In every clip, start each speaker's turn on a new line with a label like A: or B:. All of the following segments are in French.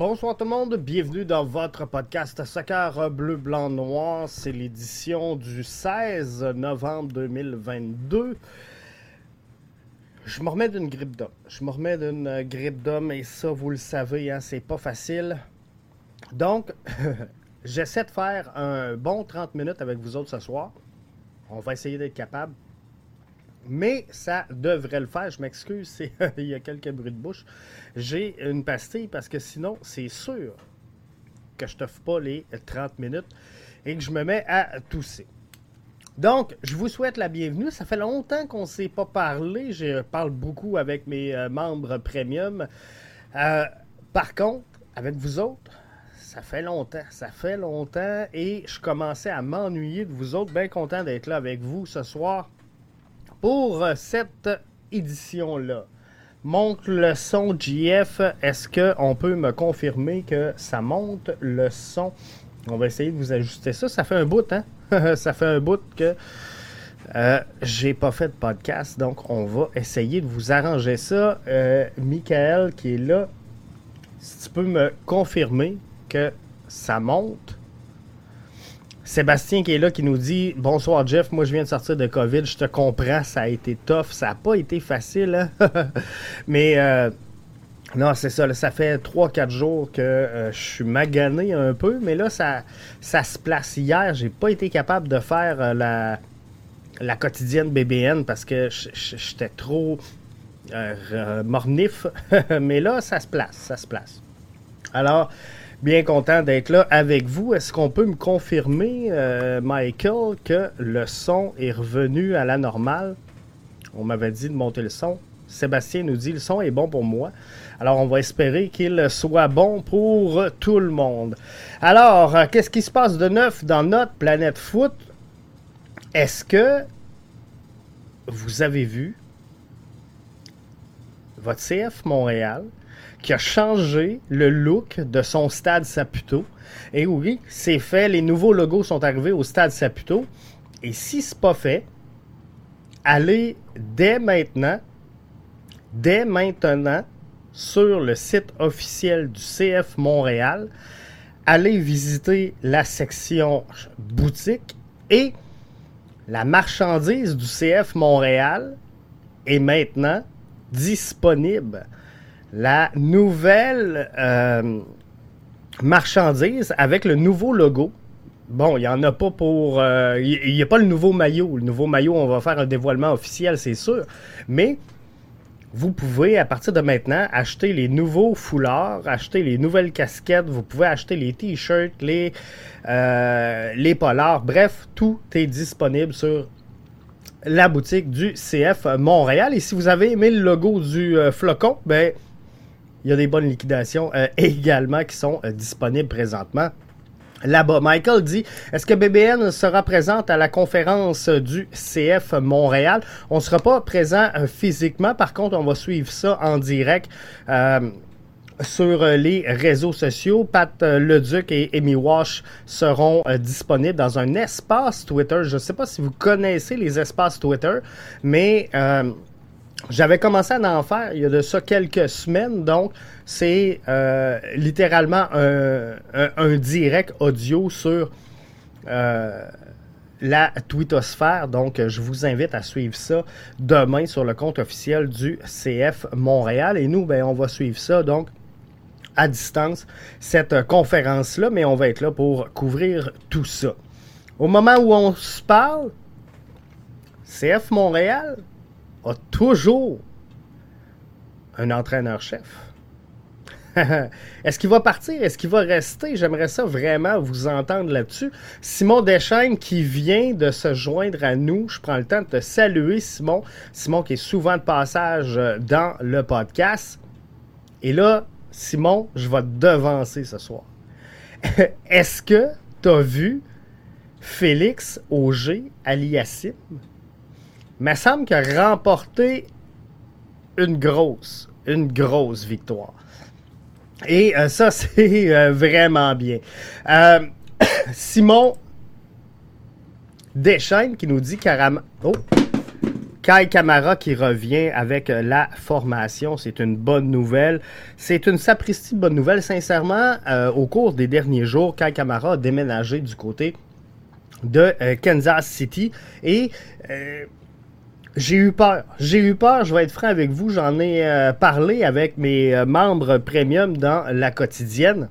A: Bonsoir tout le monde, bienvenue dans votre podcast Soccer Bleu, Blanc, Noir. C'est l'édition du 16 novembre 2022. Je me remets d'une grippe d'homme. Je me remets d'une grippe d'homme et ça, vous le savez, hein, c'est pas facile. Donc, j'essaie de faire un bon 30 minutes avec vous autres ce soir. On va essayer d'être capable. Mais ça devrait le faire. Je m'excuse, il y a quelques bruits de bouche. J'ai une pastille parce que sinon, c'est sûr que je ne t'offre pas les 30 minutes et que je me mets à tousser. Donc, je vous souhaite la bienvenue. Ça fait longtemps qu'on ne s'est pas parlé. Je parle beaucoup avec mes euh, membres premium. Euh, par contre, avec vous autres, ça fait longtemps. Ça fait longtemps et je commençais à m'ennuyer de vous autres. Bien content d'être là avec vous ce soir pour cette édition-là. Monte le son JF. Est-ce qu'on peut me confirmer que ça monte le son? On va essayer de vous ajuster ça. Ça fait un bout, hein? ça fait un bout que euh, j'ai pas fait de podcast. Donc, on va essayer de vous arranger ça. Euh, Michael qui est là, si tu peux me confirmer que ça monte. Sébastien qui est là qui nous dit Bonsoir Jeff, moi je viens de sortir de COVID, je te comprends, ça a été tough, ça n'a pas été facile. Hein? Mais euh, non, c'est ça, ça fait 3-4 jours que euh, je suis magané un peu, mais là ça, ça se place. Hier, j'ai pas été capable de faire euh, la, la quotidienne BBN parce que j'étais trop mornif. mais là, ça se place, ça se place. Alors, Bien content d'être là avec vous. Est-ce qu'on peut me confirmer, euh, Michael, que le son est revenu à la normale? On m'avait dit de monter le son. Sébastien nous dit le son est bon pour moi. Alors, on va espérer qu'il soit bon pour tout le monde. Alors, euh, qu'est-ce qui se passe de neuf dans notre planète foot? Est-ce que vous avez vu votre CF Montréal? Qui a changé le look de son stade Saputo. Et oui, c'est fait. Les nouveaux logos sont arrivés au stade Saputo. Et si ce n'est pas fait, allez dès maintenant, dès maintenant, sur le site officiel du CF Montréal, allez visiter la section boutique et la marchandise du CF Montréal est maintenant disponible la nouvelle euh, marchandise avec le nouveau logo. Bon, il n'y en a pas pour. Euh, il n'y a pas le nouveau maillot. Le nouveau maillot, on va faire un dévoilement officiel, c'est sûr. Mais vous pouvez, à partir de maintenant, acheter les nouveaux foulards, acheter les nouvelles casquettes, vous pouvez acheter les t-shirts, les, euh, les polars. Bref, tout est disponible sur la boutique du CF Montréal. Et si vous avez aimé le logo du flocon, ben il y a des bonnes liquidations euh, également qui sont euh, disponibles présentement. Là-bas, Michael dit Est-ce que BBN sera présente à la conférence du CF Montréal? On ne sera pas présent euh, physiquement, par contre, on va suivre ça en direct. sur les réseaux sociaux. Pat Leduc et Amy Wash seront disponibles dans un espace Twitter. Je ne sais pas si vous connaissez les espaces Twitter, mais j'avais commencé à en faire il y a de ça quelques semaines, donc c'est euh, littéralement un, direct audio sur euh, la twittosphère. Donc, je vous invite à suivre ça demain sur le compte officiel du CF Montréal. Et nous, ben, on va suivre ça donc à distance, cette conférence-là, mais on va être là pour couvrir tout ça. Au moment où on se parle, CF Montréal a toujours un entraîneur-chef. Est-ce qu'il va partir? Est-ce qu'il va rester? J'aimerais ça vraiment vous entendre là-dessus. Simon Deschaines qui vient de se joindre à nous. Je prends le temps de te saluer, Simon. Simon qui est souvent de passage euh, dans le podcast. Et là, Simon, je vais te devancer ce soir. Est-ce que tu as vu Félix Auger aliassim me semble qu'il a remporté une grosse, une grosse victoire. Et euh, ça, c'est euh, vraiment bien. Euh, Simon Deschaines qui nous dit carrément. Oh! Kai Kamara qui revient avec la formation, c'est une bonne nouvelle. C'est une sapristi bonne nouvelle. Sincèrement, au cours des derniers jours, Kai Kamara a déménagé du côté de Kansas City et j'ai eu peur. J'ai eu peur, je vais être franc avec vous. J'en ai euh, parlé avec mes euh, membres premium dans la quotidienne.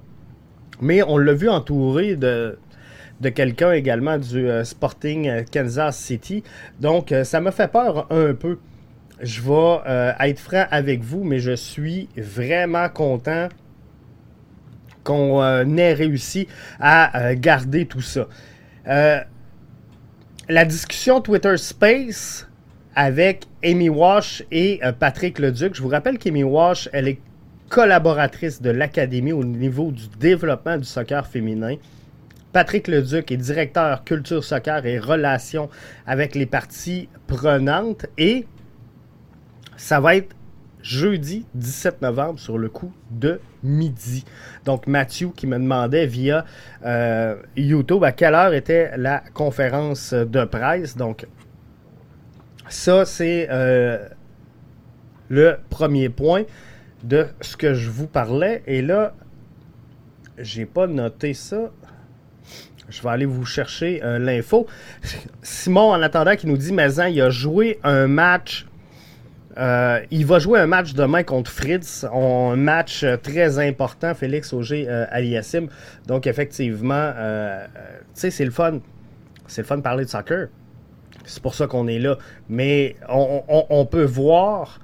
A: Mais on l'a vu entouré de, de quelqu'un également du euh, Sporting Kansas City. Donc, ça me fait peur un peu. Je vais être franc avec vous, mais je suis vraiment content qu'on ait réussi à garder tout ça. la discussion Twitter Space avec Amy Wash et euh, Patrick Leduc. Je vous rappelle qu'Amy Wash, elle est collaboratrice de l'Académie au niveau du développement du soccer féminin. Patrick Leduc est directeur culture soccer et relations avec les parties prenantes. Et ça va être jeudi 17 novembre sur le coup de midi. Donc Mathieu qui me demandait via euh, YouTube à quelle heure était la conférence de presse. Donc ça, c'est euh, le premier point de ce que je vous parlais. Et là, j'ai pas noté ça. Je vais aller vous chercher euh, l'info. Simon, en attendant, qui nous dit Maison, il a joué un match. Euh, il va jouer un match demain contre Fritz. Un match très important, Félix Auger Aliassim. Donc, effectivement, tu sais, c'est le fun. C'est le fun de parler de soccer. C'est pour ça qu'on est là. Mais on, peut voir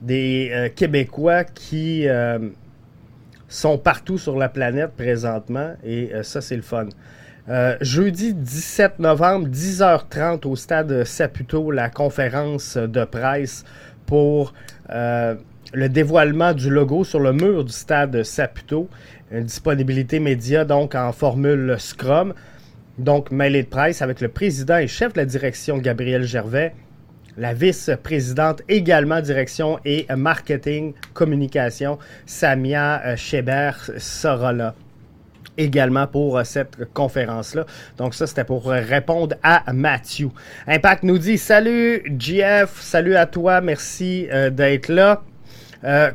A: des euh, Québécois qui euh, sont partout sur la planète présentement et euh, ça, c'est le fun. jeudi 17 novembre, 10h30 au stade Saputo, la conférence de presse pour le dévoilement du logo sur le mur du stade Saputo. Une disponibilité média donc en formule Scrum. Donc, mêlée de presse avec le président et chef de la direction, Gabriel Gervais, la vice-présidente également direction et marketing, communication, Samia euh, Cheber Sorola également pour euh, cette conférence-là. Donc ça, c'était pour répondre à Mathieu. Impact nous dit Salut GF, salut à toi, merci euh, d'être là.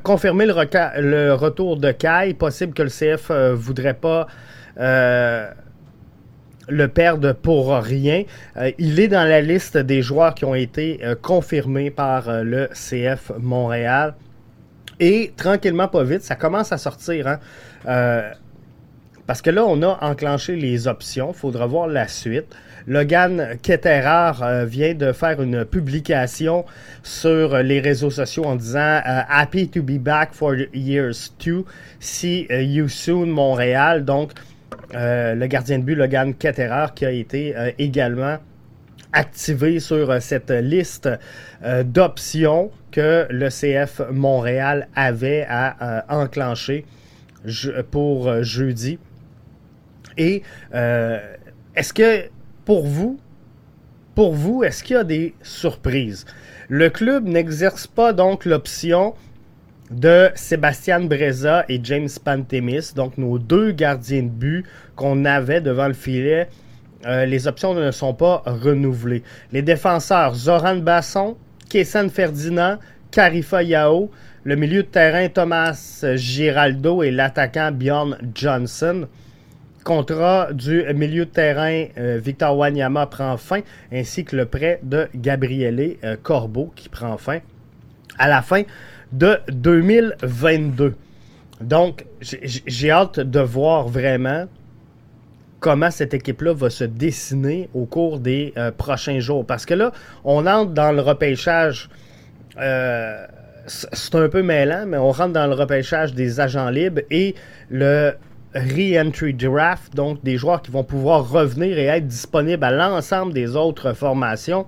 A: confirmer le, retour de Kai. Possible que le CF voudrait pas le perdre pour rien. Euh, il est dans la liste des joueurs qui ont été euh, confirmés par euh, le CF Montréal. Et tranquillement, pas vite, ça commence à sortir. Hein. parce que là, on a enclenché les options. Faudra voir la suite. Logan Ketterer vient de faire une publication sur les réseaux sociaux en disant Happy to be back for years two. See you soon, Montréal. Donc, le gardien de but Logan Ketterer qui a été euh, également activé sur euh, cette liste d'options que le CF Montréal avait à enclencher pour jeudi. Et est-ce que pour vous, pour vous, est-ce qu'il y a des surprises? Le club n'exerce pas donc l'option de Sébastien Breza et James Pantemis, donc nos deux gardiens de but qu'on avait devant le filet. Euh, les options ne sont pas renouvelées. Les défenseurs, Zoran Basson, Kessan Ferdinand, Carifa Yao, le milieu de terrain, Thomas Giraldo et l'attaquant Bjorn Johnson. Contrat du milieu de terrain, euh, Victor Wanyama prend fin, ainsi que le prêt de Gabriele euh, Corbeau qui prend fin. À la fin de 2022. Donc, j'ai hâte de voir vraiment comment cette équipe-là va se dessiner au cours des euh, prochains jours. Parce que là, on entre dans le repêchage. Euh, c'est un peu mêlant, mais on rentre dans le repêchage des agents libres et le re-entry draft, donc des joueurs qui vont pouvoir revenir et être disponibles à l'ensemble des autres formations.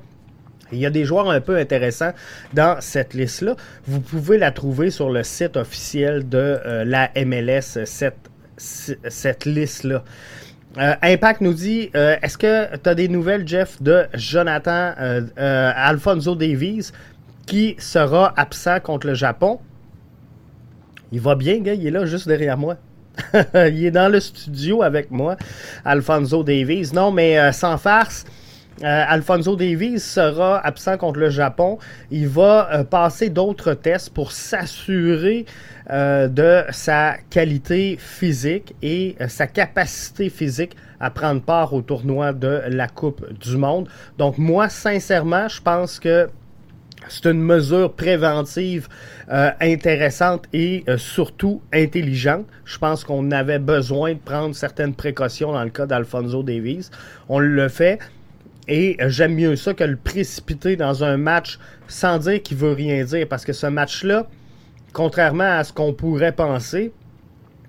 A: Il y a des joueurs un peu intéressants dans cette liste-là. Vous pouvez la trouver sur le site officiel de euh, la MLS, cette, liste-là. Euh, Impact nous dit euh, Est-ce que tu as des nouvelles, Jeff, de Jonathan Alfonso Davies qui sera absent contre le Japon? Il va bien, gars, il est là juste derrière moi. il est dans le studio avec moi, Alfonso Davies. Non, mais sans farce. Alfonso Davies sera absent contre le Japon. Il va passer d'autres tests pour s'assurer de sa qualité physique et sa capacité physique à prendre part au tournoi de la Coupe du Monde. Donc moi, sincèrement, je pense que c'est une mesure préventive euh, intéressante et euh, surtout intelligente. Je pense qu'on avait besoin de prendre certaines précautions dans le cas d'Alfonso Davies. On le fait. Et j'aime mieux ça que le précipiter dans un match sans dire qu'il veut rien dire. Parce que ce match-là, contrairement à ce qu'on pourrait penser,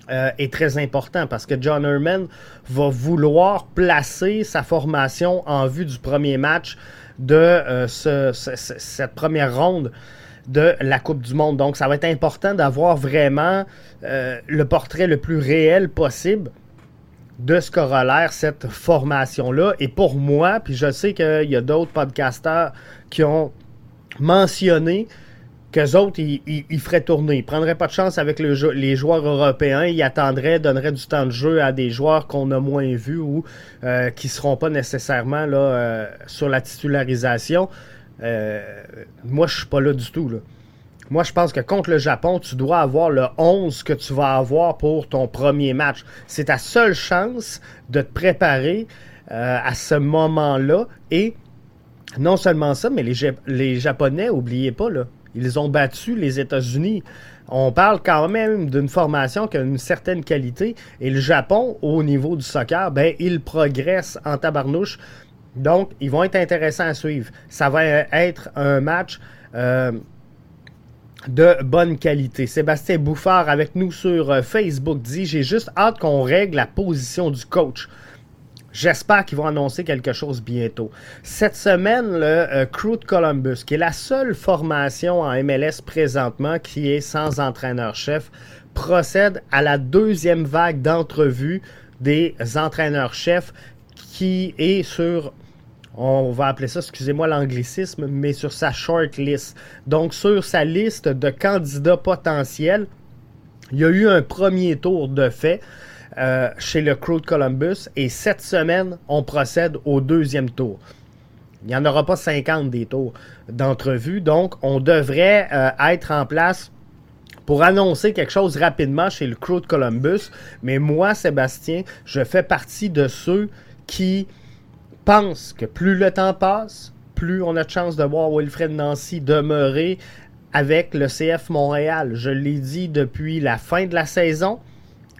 A: euh, est très important parce que John Herman va vouloir placer sa formation en vue du premier match de euh, cette première ronde de la Coupe du Monde. Donc, ça va être important d'avoir vraiment euh, le portrait le plus réel possible de ce corollaire, cette formation-là. Et pour moi, puis je sais qu'il y a d'autres podcasteurs qui ont mentionné qu'eux autres, ils, feraient tourner. Ils prendraient pas de chance avec les joueurs européens. Ils attendraient, donneraient du temps de jeu à des joueurs qu'on a moins vus ou euh, qui seront pas nécessairement là, euh, sur la titularisation. Euh, moi, je suis pas là du tout. Moi, je pense que contre le Japon, tu dois avoir le 11 que tu vas avoir pour ton premier match. C'est ta seule chance de te préparer à ce moment-là. Et non seulement ça, mais les, les Japonais, oubliez pas, là, ils ont battu les États-Unis. On parle quand même d'une formation qui a une certaine qualité. Et le Japon, au niveau du soccer, ben, il progresse en tabarnouche. Donc, ils vont être intéressants à suivre. Ça va être un match euh, de bonne qualité. Sébastien Bouffard avec nous sur euh, Facebook dit J'ai juste hâte qu'on règle la position du coach. J'espère qu'ils vont annoncer quelque chose bientôt. Cette semaine, le euh, Crew de Columbus, qui est la seule formation en MLS présentement qui est sans entraîneur-chef, procède à la deuxième vague d'entrevues des entraîneurs-chefs qui est sur on va appeler ça, excusez-moi l'anglicisme, mais sur sa short list. Donc sur sa liste de candidats potentiels, il y a eu un premier tour de fait. Euh, chez le Crew de Columbus. Et cette semaine, on procède au deuxième tour. Il n'y en aura pas 50 des tours d'entrevue. Donc, on devrait euh, être en place pour annoncer quelque chose rapidement chez le Crew de Columbus. Mais moi, Sébastien, je fais partie de ceux qui pensent que plus le temps passe, plus on a de chance de voir Wilfred Nancy demeurer avec le CF Montréal. Je l'ai dit depuis la fin de la saison.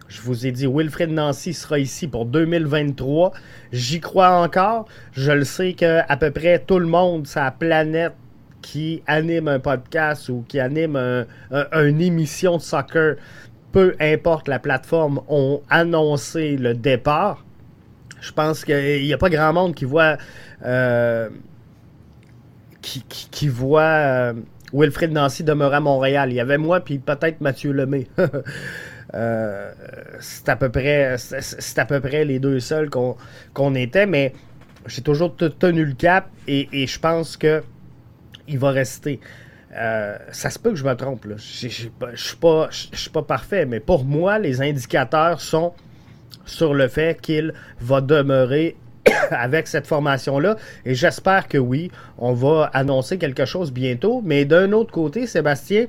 A: Je vous ai dit, Wilfred Nancy sera ici pour 2023. J'y crois encore. Je le sais que à peu près tout le monde sa planète qui anime un podcast ou qui anime une émission de soccer, peu importe la plateforme, ont annoncé le départ. Je pense qu'il n'y a pas grand monde qui voit euh, qui, voit euh, Wilfred Nancy demeurer à Montréal. Il y avait moi puis peut-être Mathieu Lemay. Euh, c'est à peu près c'est à peu près les deux seuls qu'on était, mais j'ai toujours tenu le cap et, je pense que il va rester. Euh, ça se peut que je me trompe. Je ne suis pas, pas parfait, mais pour moi, les indicateurs sont sur le fait qu'il va demeurer avec cette formation-là. Et j'espère que oui, on va annoncer quelque chose bientôt. Mais d'un autre côté, Sébastien,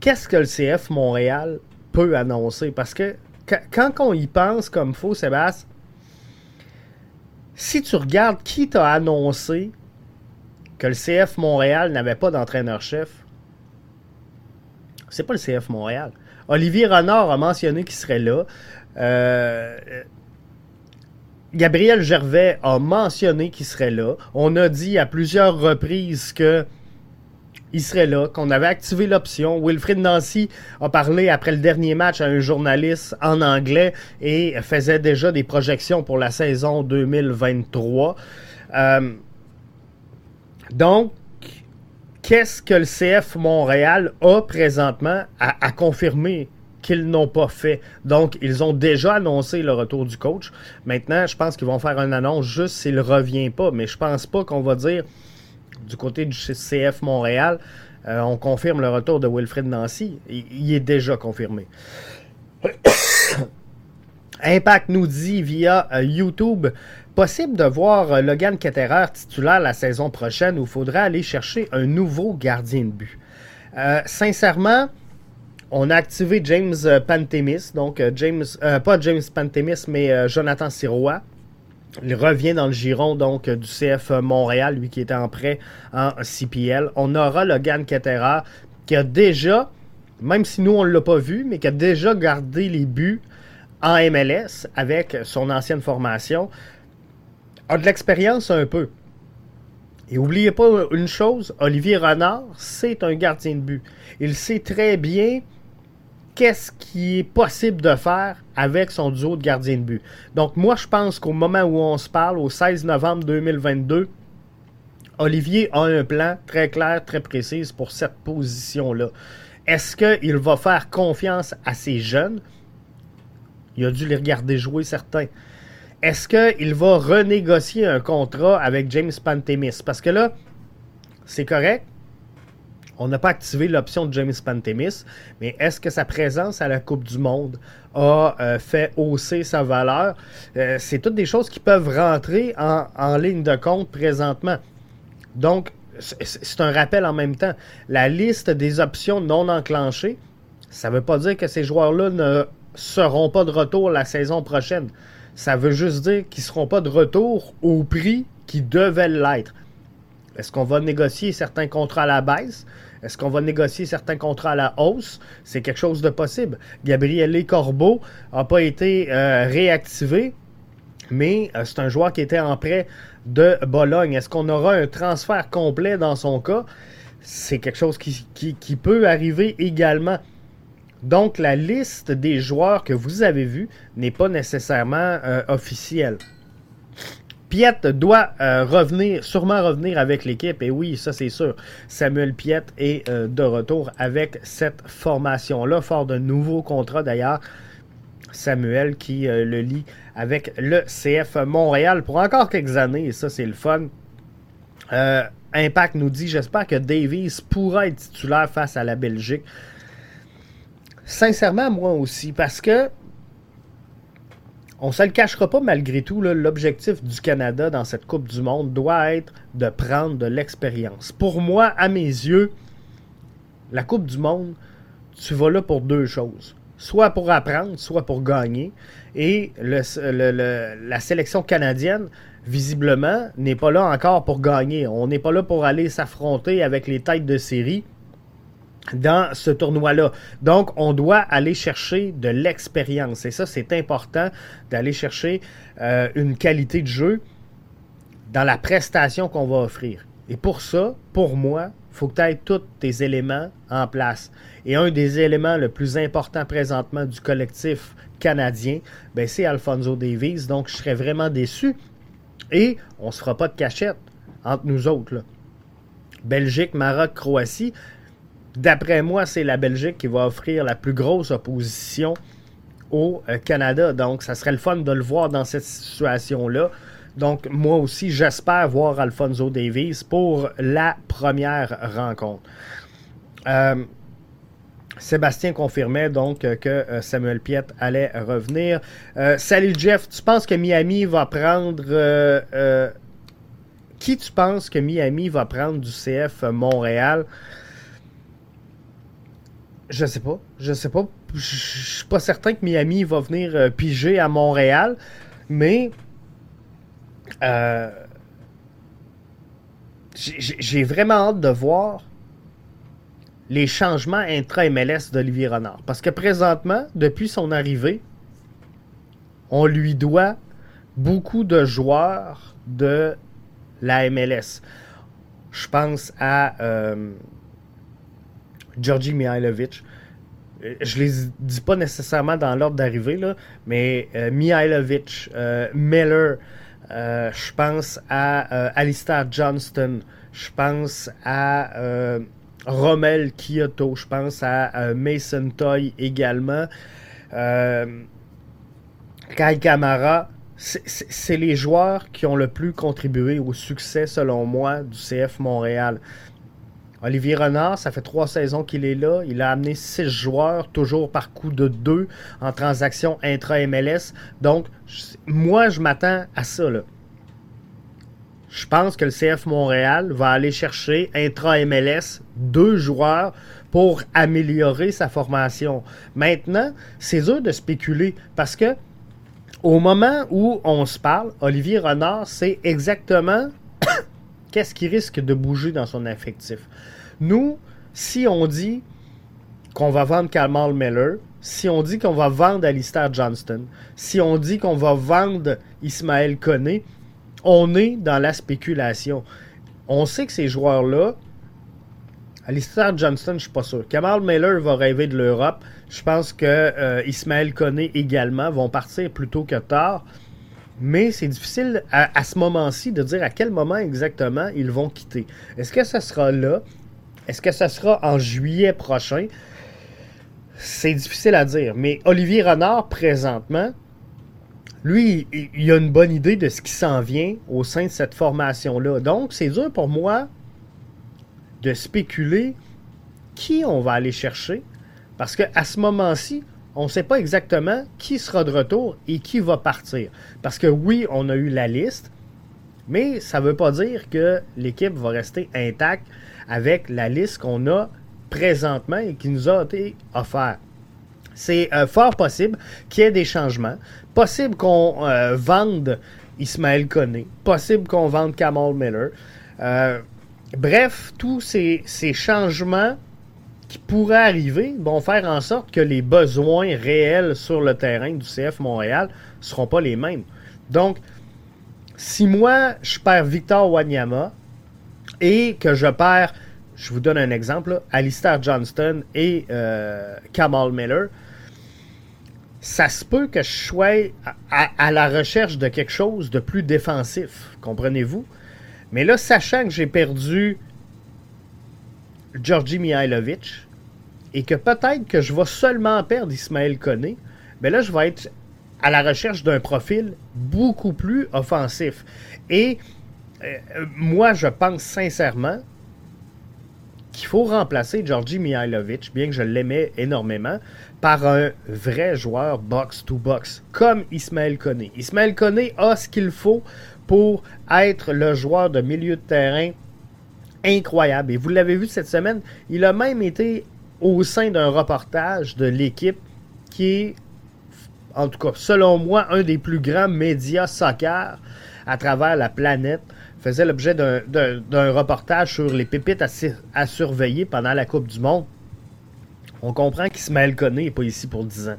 A: qu'est-ce que le CF Montréal peut annoncer? Parce que quand on y pense comme faux, Sébastien, si tu regardes qui t'a annoncé que le CF Montréal n'avait pas d'entraîneur-chef, c'est pas le CF Montréal. Olivier Renard a mentionné qu'il serait là. Euh, Gabriel Gervais a mentionné qu'il serait là. On a dit à plusieurs reprises que il serait là, qu'on avait activé l'option. Wilfried Nancy a parlé après le dernier match à un journaliste en anglais et faisait déjà des projections pour la saison 2023. Euh, donc, qu'est-ce que le CF Montréal a présentement à, confirmer qu'ils n'ont pas fait? Donc, ils ont déjà annoncé le retour du coach. Maintenant, je pense qu'ils vont faire une annonce juste s'il ne revient pas. Mais je pense pas qu'on va dire du côté du CF Montréal, euh, on confirme le retour de Wilfred Nancy. Il, est déjà confirmé. Impact nous dit via YouTube possible de voir Logan Ketterer titulaire la saison prochaine il faudra aller chercher un nouveau gardien de but? sincèrement, on a activé James Pantemis, donc James, pas James Pantemis, mais Jonathan Sirois. Il revient dans le giron donc du CF Montréal, lui qui était en prêt en CPL. On aura Logan Ketterer qui a déjà, même si nous on ne l'a pas vu, mais qui a déjà gardé les buts en MLS avec son ancienne formation, a de l'expérience un peu. Et n'oubliez pas une chose, Olivier Renard, c'est un gardien de but. Il sait très bien qu'est-ce qui est possible de faire avec son duo de gardien de but. Donc moi, je pense qu'au moment où on se parle, au 16 novembre 2022, Olivier a un plan très clair, très précis pour cette position-là. Est-ce qu'il va faire confiance à ses jeunes? Il a dû les regarder jouer certains. Est-ce qu'il va renégocier un contrat avec James Pantemis? Parce que là, c'est correct, on n'a pas activé l'option de James Pantemis, mais est-ce que sa présence à la Coupe du Monde a euh, fait hausser sa valeur? Euh, c'est toutes des choses qui peuvent rentrer en, ligne de compte présentement. Donc, c'est un rappel en même temps. La liste des options non enclenchées, ça ne veut pas dire que ces joueurs-là ne seront pas de retour la saison prochaine. Ça veut juste dire qu'ils ne seront pas de retour au prix qui devait l'être. Est-ce qu'on va négocier certains contrats à la baisse? Est-ce qu'on va négocier certains contrats à la hausse? C'est quelque chose de possible. Gabriel Corbeau n'a pas été euh, réactivé, mais euh, c'est un joueur qui était en prêt de Bologne. Est-ce qu'on aura un transfert complet dans son cas? C'est quelque chose qui, peut arriver également. Donc, la liste des joueurs que vous avez vus n'est pas nécessairement euh, officielle. Piet doit euh, revenir, sûrement revenir avec l'équipe. Et oui, ça c'est sûr. Samuel Piet est euh, de retour avec cette formation-là, fort de nouveaux contrats d'ailleurs. Samuel qui le lit avec le CF Montréal pour encore quelques années. Et ça, c'est le fun. Impact nous dit J'espère que Davies pourra être titulaire face à la Belgique. Sincèrement, moi aussi, parce que on se le cachera pas malgré tout, l'objectif du Canada dans cette Coupe du Monde doit être de prendre de l'expérience. Pour moi, à mes yeux, la Coupe du Monde, tu vas là pour deux choses. Soit pour apprendre, soit pour gagner. Et la sélection canadienne, visiblement, n'est pas là encore pour gagner. On n'est pas là pour aller s'affronter avec les têtes de série dans ce tournoi-là. Donc, on doit aller chercher de l'expérience. Et ça, c'est important d'aller chercher euh, une qualité de jeu dans la prestation qu'on va offrir. Et pour ça, pour moi, il faut que tu aies tous tes éléments en place. Et un des éléments le plus important présentement du collectif canadien, ben, c'est Alfonso Davies. Donc, je serais vraiment déçu. Et on ne se fera pas de cachette entre nous autres. Belgique, Maroc, Croatie, D'après moi, c'est la Belgique qui va offrir la plus grosse opposition au euh, Canada. Donc, ça serait le fun de le voir dans cette situation-là. Donc, moi aussi, j'espère voir Alfonso Davies pour la première rencontre. Euh, Sébastien confirmait donc que euh, Samuel Piet allait revenir. salut Jeff, tu penses que Miami va prendre... qui tu penses que Miami va prendre du CF Montréal? Je sais pas. Je sais pas. Je suis pas certain que Miami va venir euh, piger à Montréal, mais euh, j'ai vraiment hâte de voir les changements intra-MLS d'Olivier Renard. Parce que présentement, depuis son arrivée, on lui doit beaucoup de joueurs de la MLS. Je pense à euh, Georgi Mihailovic. Euh, je les dis pas nécessairement dans l'ordre d'arrivée, mais euh, Mihailovic, euh, Miller, je pense à Alistair Johnston, je pense à Rommel Kyoto, je pense à Mason Toy également. Kai Kamara, c'est les joueurs qui ont le plus contribué au succès, selon moi, du CF Montréal. Olivier Renard, ça fait trois saisons qu'il est là. Il a amené six joueurs, toujours par coup de deux en transaction intra-MLS. Donc, moi, je m'attends à ça. Là. Je pense que le CF Montréal va aller chercher intra-MLS deux joueurs pour améliorer sa formation. Maintenant, c'est dur de spéculer parce que au moment où on se parle, Olivier Renard sait exactement qu'est-ce qui risque de bouger dans son effectif. Nous, si on dit qu'on va vendre Kamal Miller, si on dit qu'on va vendre Alistair Johnston, si on dit qu'on va vendre Ismaël Koné, on est dans la spéculation. On sait que ces joueurs-là, Alistair Johnston, je suis pas sûr. Kamal Miller va rêver de l'Europe. Je pense que euh, Ismaël Koné également vont partir plus tôt que tard. Mais c'est difficile à, ce moment-ci de dire à quel moment exactement ils vont quitter. Est-ce que ce sera là? Est-ce que ce sera en juillet prochain? C'est difficile à dire. Mais Olivier Renard, présentement, lui, il, a une bonne idée de ce qui s'en vient au sein de cette formation-là. Donc, c'est dur pour moi de spéculer qui on va aller chercher. Parce qu'à ce moment-ci, on ne sait pas exactement qui sera de retour et qui va partir. Parce que oui, on a eu la liste, mais ça ne veut pas dire que l'équipe va rester intacte avec la liste qu'on a présentement et qui nous a été offerte. C'est euh, fort possible qu'il y ait des changements. Possible qu'on euh, vende Ismaël Koné. Possible qu'on vende Kamal Miller. Euh, bref, tous ces, ces changements qui pourraient arriver vont faire en sorte que les besoins réels sur le terrain du CF Montréal ne seront pas les mêmes. Donc, si moi, je perds Victor Wanyama et que je perds, je vous donne un exemple, Alistair Johnston et euh, Kamal Miller, ça se peut que je sois à, la recherche de quelque chose de plus défensif, comprenez-vous? Mais là, sachant que j'ai perdu Georgi Mihailovic et que peut-être que je vais seulement perdre Ismaël Koné, mais là, je vais être à la recherche d'un profil beaucoup plus offensif. Et moi, je pense sincèrement qu'il faut remplacer Georgi Mihailovic, bien que je l'aimais énormément, par un vrai joueur box-to-box, comme Ismaël Koné. Ismaël Koné a ce qu'il faut pour être le joueur de milieu de terrain incroyable. Et vous l'avez vu cette semaine, il a même été au sein d'un reportage de l'équipe qui est, en tout cas, selon moi, un des plus grands médias soccer à travers la planète. Faisait l'objet d'un reportage sur les pépites à, surveiller pendant la Coupe du Monde. On comprend qu'Ismaël Koné n'est pas ici pour 10 ans.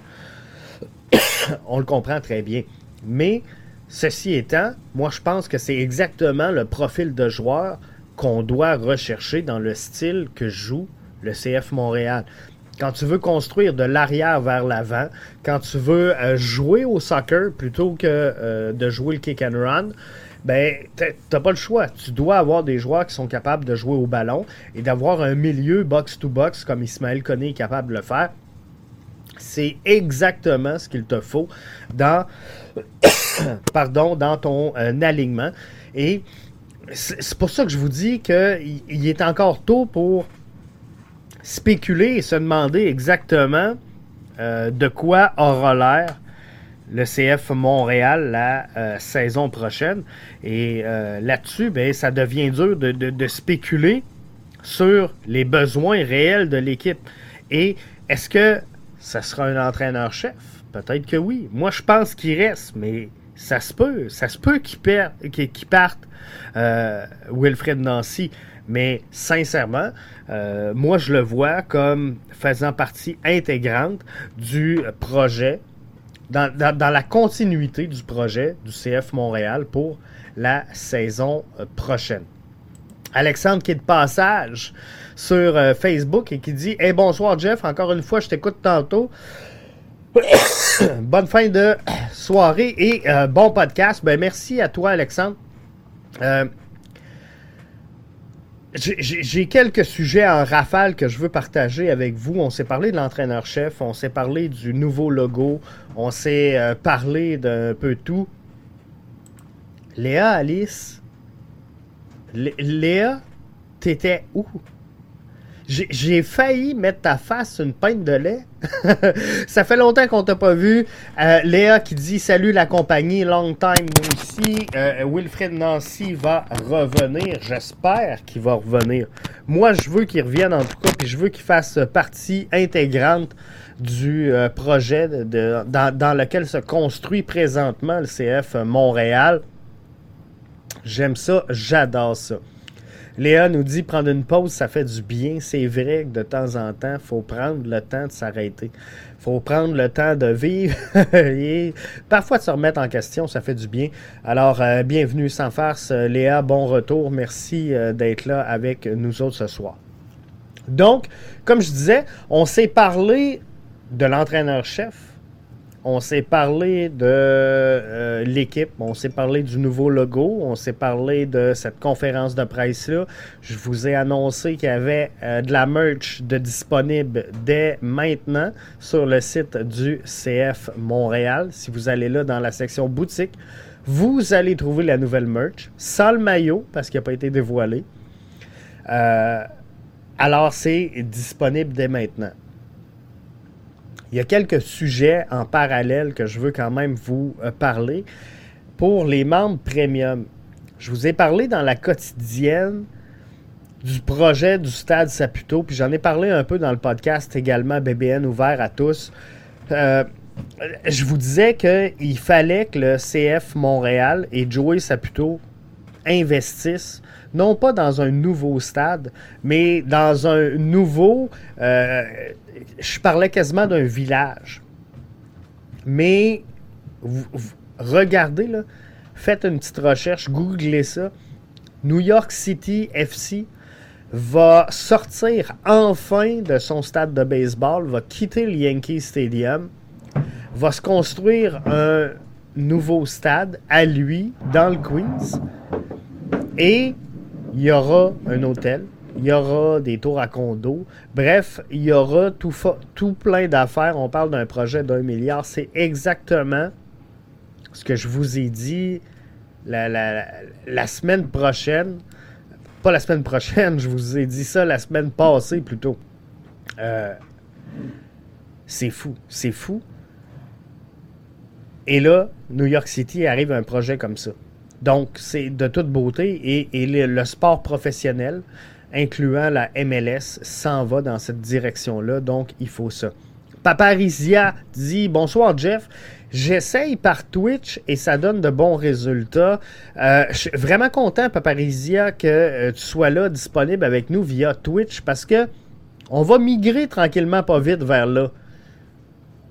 A: On le comprend très bien. Mais, ceci étant, moi je pense que c'est exactement le profil de joueur qu'on doit rechercher dans le style que joue le CF Montréal. Quand tu veux construire de l'arrière vers l'avant, quand tu veux euh, jouer au soccer plutôt que euh, de jouer le kick and run, ben, t'as pas le choix. Tu dois avoir des joueurs qui sont capables de jouer au ballon et d'avoir un milieu box-to-box comme Ismaël Koné est capable de le faire. C'est exactement ce qu'il te faut dans, pardon, dans ton euh, alignement. Et c'est pour ça que je vous dis qu'il est encore tôt pour spéculer et se demander exactement euh, de quoi aura l'air le CF Montréal la euh, saison prochaine. Et euh, là-dessus, ben, ça devient dur de, spéculer sur les besoins réels de l'équipe. Et est-ce que ça sera un entraîneur-chef? Peut-être que oui. Moi, je pense qu'il reste, mais ça se peut. Ça se peut qu'il parte euh, Wilfred Nancy. Mais sincèrement, moi, je le vois comme faisant partie intégrante du projet, dans, la continuité du projet du CF Montréal pour la saison euh, prochaine. Alexandre qui est de passage sur Facebook et qui dit Hey, bonsoir Jeff, encore une fois, je t'écoute tantôt. Bonne fin de soirée et euh, bon podcast. Ben, merci à toi, Alexandre. Euh, j'ai quelques sujets en rafale que je veux partager avec vous. On s'est parlé de l'entraîneur-chef, on s'est parlé du nouveau logo, on s'est euh, parlé d'un peu tout. Léa, Alice, Léa, t'étais où? J'ai failli mettre ta face une pinte de lait. ça fait longtemps qu'on t'a pas vu. Euh, Léa qui dit salut la compagnie, long time aussi. Euh, Wilfred Nancy va revenir. J'espère qu'il va revenir. Moi, je veux qu'il revienne en tout cas, puis je veux qu'il fasse partie intégrante du euh, projet de, dans, lequel se construit présentement le CF Montréal. J'aime ça, j'adore ça. Léa nous dit prendre une pause, ça fait du bien. C'est vrai que de temps en temps, faut prendre le temps de s'arrêter. Faut prendre le temps de vivre et parfois de se remettre en question, ça fait du bien. Alors, euh, bienvenue sans farce. Léa, bon retour. Merci euh, d'être là avec nous autres ce soir. Donc, comme je disais, on s'est parlé de l'entraîneur-chef, on s'est parlé de euh, l'équipe, on s'est parlé du nouveau logo, on s'est parlé de cette conférence de presse-là. Je vous ai annoncé qu'il y avait euh, de la merch de disponible dès maintenant sur le site du CF Montréal. Si vous allez là dans la section boutique, vous allez trouver la nouvelle merch, sans le maillot, parce qu'il n'a pas été dévoilé. Euh, alors, c'est disponible dès maintenant. Il y a quelques sujets en parallèle que je veux quand même vous euh, parler. Pour les membres premium, je vous ai parlé dans la quotidienne du projet du Stade Saputo, puis j'en ai parlé un peu dans le podcast également, BBN ouvert à tous. Euh, je vous disais qu'il fallait que le CF Montréal et Joey Saputo investissent non pas dans un nouveau stade, mais dans un nouveau... Euh, je parlais quasiment d'un village. Mais regardez, là, faites une petite recherche, googlez ça. New York City FC va sortir enfin de son stade de baseball, va quitter le Yankee Stadium, va se construire un nouveau stade à lui dans le Queens et il y aura un hôtel, il y aura des tours à condo. Bref, il y aura tout, plein d'affaires. On parle d'un projet d'un milliard. C'est exactement ce que je vous ai dit la, la, semaine prochaine. Pas la semaine prochaine, je vous ai dit ça la semaine passée plutôt. Euh, c'est fou, c'est fou. Et là, New York City arrive à un projet comme ça. Donc, c'est de toute beauté et, le, sport professionnel, incluant la MLS, s'en va dans cette direction-là. Donc, il faut ça. Paparizia dit Bonsoir, Jeff. J'essaye par Twitch et ça donne de bons résultats. Euh, je suis vraiment content, Paparizia, que euh, tu sois là, disponible avec nous via Twitch parce que on va migrer tranquillement, pas vite vers là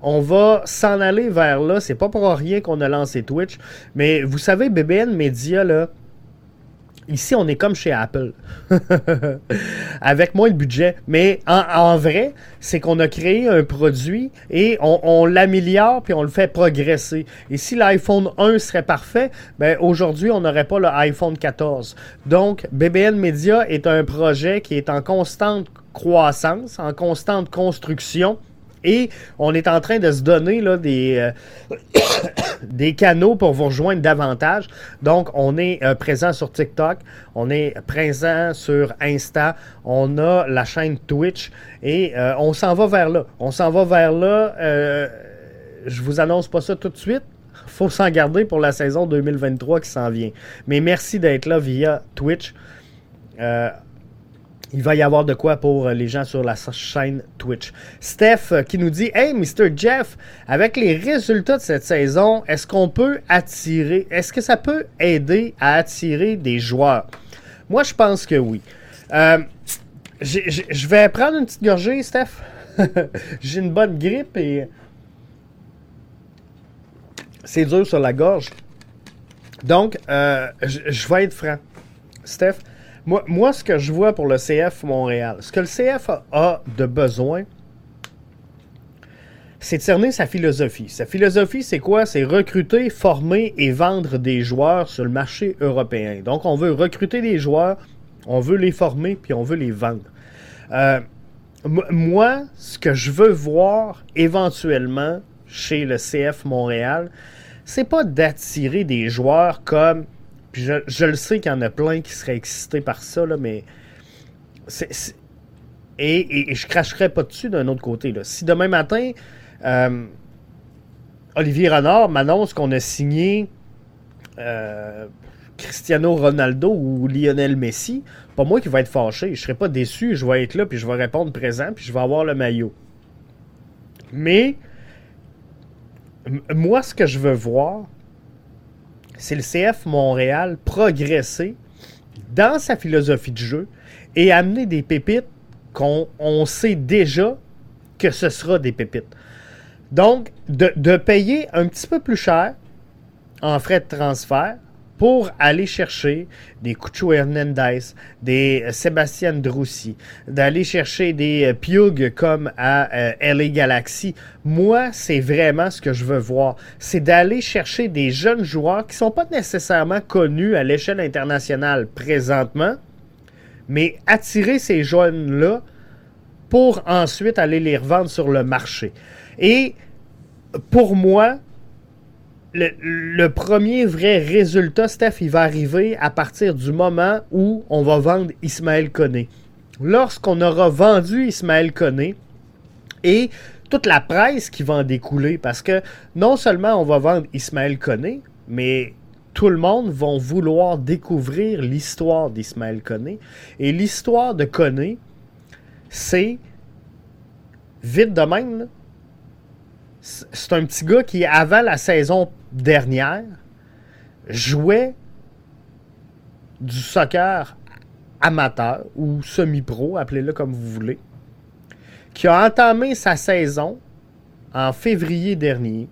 A: on va s'en aller vers là. C'est pas pour rien qu'on a lancé Twitch. Mais vous savez, BBN Media, là, ici, on est comme chez Apple. Avec moins de budget. Mais en, vrai, c'est qu'on a créé un produit et on, l'améliore puis on le fait progresser. Et si l'iPhone 1 serait parfait, ben aujourd'hui, on n'aurait pas le iPhone 14. Donc, BBN Media est un projet qui est en constante croissance, en constante construction. Et on est en train de se donner là, des, euh, des canaux pour vous rejoindre davantage. Donc, on est euh, présent sur TikTok, on est présent sur Insta, on a la chaîne Twitch et euh, on s'en va vers là. On s'en va vers là. je vous annonce pas ça tout de suite. faut s'en garder pour la saison 2023 qui s'en vient. Mais merci d'être là via Twitch il va y avoir de quoi pour euh, les gens sur la chaîne Twitch. Steph euh, qui nous dit Hey, Mr. Jeff, avec les résultats de cette saison, est-ce qu'on peut attirer, est-ce que ça peut aider à attirer des joueurs? Moi, je pense que oui. Euh, je vais prendre une petite gorgée, Steph. J'ai une bonne grippe et c'est dur sur la gorge. Donc, je vais être franc. Steph, moi, ce que je vois pour le CF Montréal, ce que le CF a, de besoin, c'est de cerner sa philosophie. Sa philosophie, c'est quoi? C'est recruter, former et vendre des joueurs sur le marché européen. Donc, on veut recruter des joueurs, on veut les former, puis on veut les vendre. Euh, moi, ce que je veux voir éventuellement chez le CF Montréal, c'est pas d'attirer des joueurs comme je, le sais qu'il y en a plein qui seraient excités par ça, là, mais Et, je cracherai pas dessus d'un autre côté. Là. Si demain matin, euh, Olivier Renard m'annonce qu'on a signé euh, Cristiano Ronaldo ou Lionel Messi, pas moi qui vais être fâché. Je serai pas déçu. Je vais être là, puis je vais répondre présent, puis je vais avoir le maillot. Mais moi, ce que je veux voir, c'est le CF Montréal progresser dans sa philosophie de jeu et amener des pépites qu'on sait déjà que ce sera des pépites. Donc, de, de, payer un petit peu plus cher en frais de transfert pour aller chercher des Cucho Hernandez, des euh, Sébastien Drussi, d'aller chercher des euh, Piug comme à euh, LA Galaxy. Moi, c'est vraiment ce que je veux voir. C'est d'aller chercher des jeunes joueurs qui ne sont pas nécessairement connus à l'échelle internationale présentement, mais attirer ces jeunes-là pour ensuite aller les revendre sur le marché. Et pour moi, le, premier vrai résultat, Steph, il va arriver à partir du moment où on va vendre Ismaël Koné. Lorsqu'on aura vendu Ismaël Koné et toute la presse qui va en découler, parce que non seulement on va vendre Ismaël Koné, mais tout le monde va vouloir découvrir l'histoire d'Ismaël Koné. Et l'histoire de Koné, c'est vite de même, c'est un petit gars qui, avant la saison dernière, jouait du soccer amateur ou semi-pro, appelez-le comme vous voulez, qui a entamé sa saison en février dernier,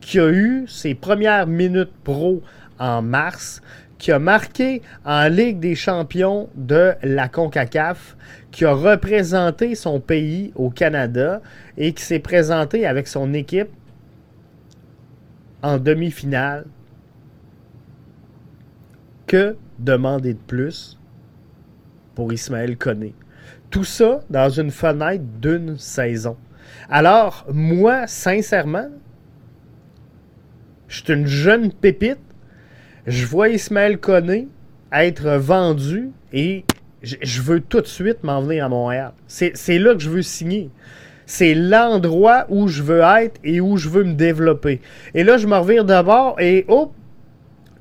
A: qui a eu ses premières minutes pro en mars, qui a marqué en Ligue des champions de la CONCACAF, qui a représenté son pays au Canada et qui s'est présenté avec son équipe en demi-finale. Que demander de plus pour Ismaël Koné? Tout ça dans une fenêtre d'une saison. Alors, moi, sincèrement, je suis une jeune pépite je vois Ismaël Koné être vendu et je veux tout de suite m'en venir à Montréal. C'est là que je veux signer. C'est l'endroit où je veux être et où je veux me développer. Et là, je me revire d'abord et hop,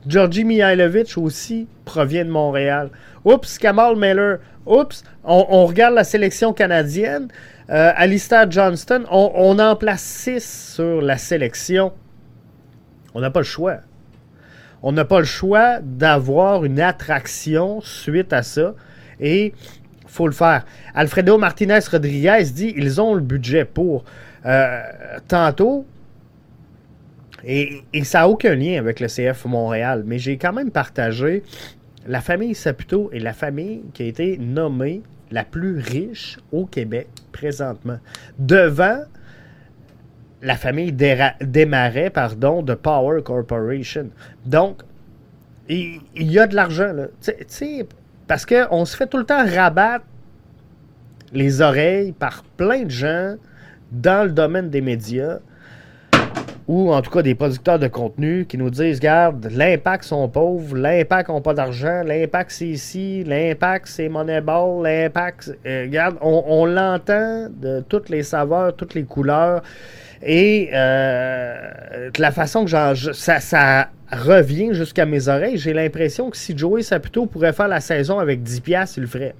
A: Georgi Mihailovic aussi provient de Montréal. Oups, Kamal Miller. Oups, on, regarde la sélection canadienne. Euh, Alistair Johnston, on, on en place 6 sur la sélection. On n'a pas le choix on n'a pas le choix d'avoir une attraction suite à ça. Et faut le faire. Alfredo Martinez Rodriguez dit ils ont le budget pour. Euh, tantôt, et, ça n'a aucun lien avec le CF Montréal, mais j'ai quand même partagé la famille Saputo est la famille qui a été nommée la plus riche au Québec présentement. Devant la famille démarrait pardon, de Power Corporation. Donc, il, y a de l'argent. là. Parce qu'on se fait tout le temps rabattre les oreilles par plein de gens dans le domaine des médias ou en tout cas des producteurs de contenu qui nous disent Regarde, l'impact sont pauvres, l'impact n'a pas d'argent, l'impact c'est ici, l'impact c'est Moneyball, l'impact. Euh, regarde, on, l'entend de toutes les saveurs, toutes les couleurs. Et euh, de la façon que ça, ça revient jusqu'à mes oreilles, j'ai l'impression que si Joey Saputo pourrait faire la saison avec 10 piastres, il le ferait.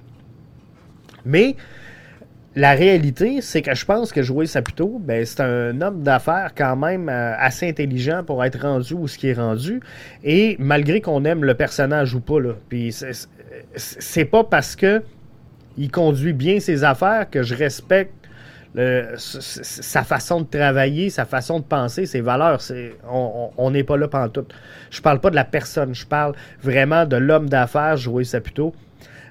A: Mais la réalité, c'est que je pense que Joey Saputo, ben, c'est un homme d'affaires quand même euh, assez intelligent pour être rendu où ce qui est rendu. Et malgré qu'on aime le personnage ou pas, là, puis c'est pas parce que il conduit bien ses affaires que je respecte sa façon de travailler, sa façon de penser, ses valeurs. on n'est pas là pendant tout. Je parle pas de la personne, je parle vraiment de l'homme d'affaires, Joey Saputo.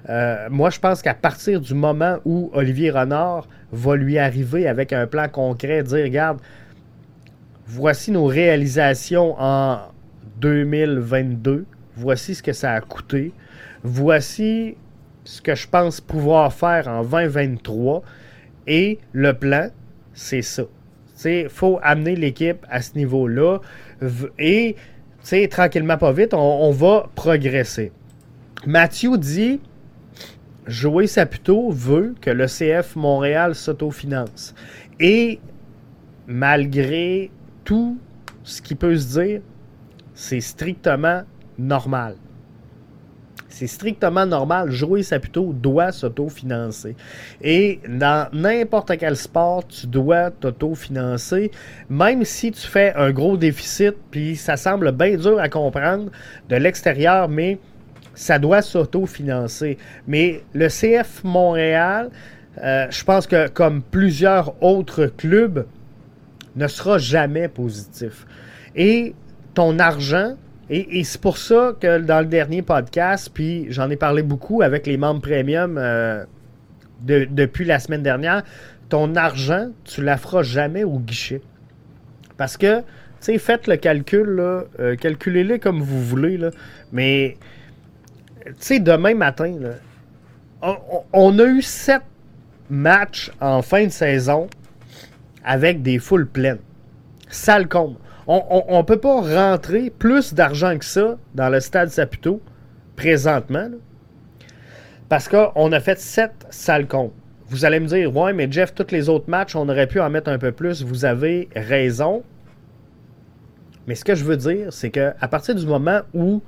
A: Euh, moi, je pense qu'à partir du moment où Olivier Renard va lui arriver avec un plan concret, dire regarde, voici nos réalisations en 2022, voici ce que ça a coûté, voici ce que je pense pouvoir faire en 2023. Et le plan, c'est ça. Il faut amener l'équipe à ce niveau-là. Et tranquillement, pas vite, on, va progresser. Mathieu dit Joey Saputo veut que le CF Montréal s'autofinance. Et malgré tout ce qui peut se dire, c'est strictement normal. C'est strictement normal. Joey Saputo doit s'autofinancer. Et dans n'importe quel sport, tu dois t'autofinancer, même si tu fais un gros déficit, puis ça semble bien dur à comprendre de l'extérieur, mais ça doit s'autofinancer. Mais le CF Montréal, euh, je pense que comme plusieurs autres clubs, ne sera jamais positif. Et ton argent, et, c'est pour ça que dans le dernier podcast, puis j'en ai parlé beaucoup avec les membres premium euh, depuis la semaine dernière, ton argent, tu la feras jamais au guichet. Parce que, tu sais, faites le calcul, euh, calculez-le comme vous voulez, là, mais, tu sais, demain matin, on, a eu sept matchs en fin de saison avec des foules pleines. Sale comble on ne peut pas rentrer plus d'argent que ça dans le stade Saputo présentement. parce qu'on a fait sept sales comptes. Vous allez me dire, ouais, mais Jeff, tous les autres matchs, on aurait pu en mettre un peu plus. Vous avez raison. Mais ce que je veux dire, c'est qu'à partir du moment où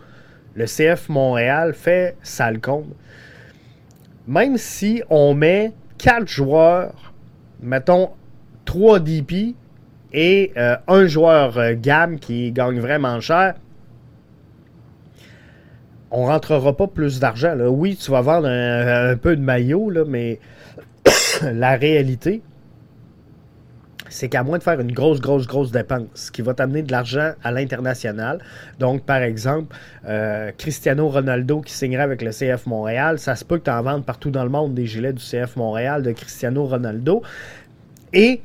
A: le CF Montréal fait sale même si on met quatre joueurs, mettons 3 DP, et euh, un joueur euh, gamme qui gagne vraiment cher, on rentrera pas plus d'argent. Oui, tu vas vendre un, peu de maillot, mais la réalité, c'est qu'à moins de faire une grosse, grosse, grosse dépense qui va t'amener de l'argent à l'international, donc par exemple, euh, Cristiano Ronaldo qui signerait avec le CF Montréal, ça se peut que tu en vendes partout dans le monde des gilets du CF Montréal de Cristiano Ronaldo. Et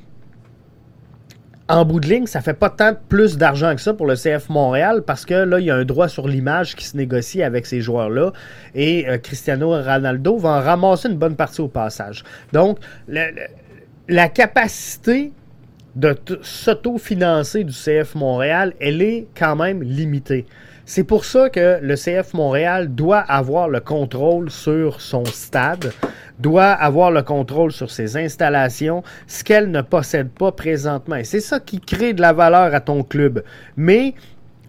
A: en bout de ligne, ça fait pas tant plus d'argent que ça pour le CF Montréal parce que là, il y a un droit sur l'image qui se négocie avec ces joueurs-là et euh, Cristiano Ronaldo va en ramasser une bonne partie au passage. Donc, la capacité de s'autofinancer du CF Montréal, elle est quand même limitée. C'est pour ça que le CF Montréal doit avoir le contrôle sur son stade, doit avoir le contrôle sur ses installations, ce qu'elle ne possède pas présentement. Et c'est ça qui crée de la valeur à ton club. Mais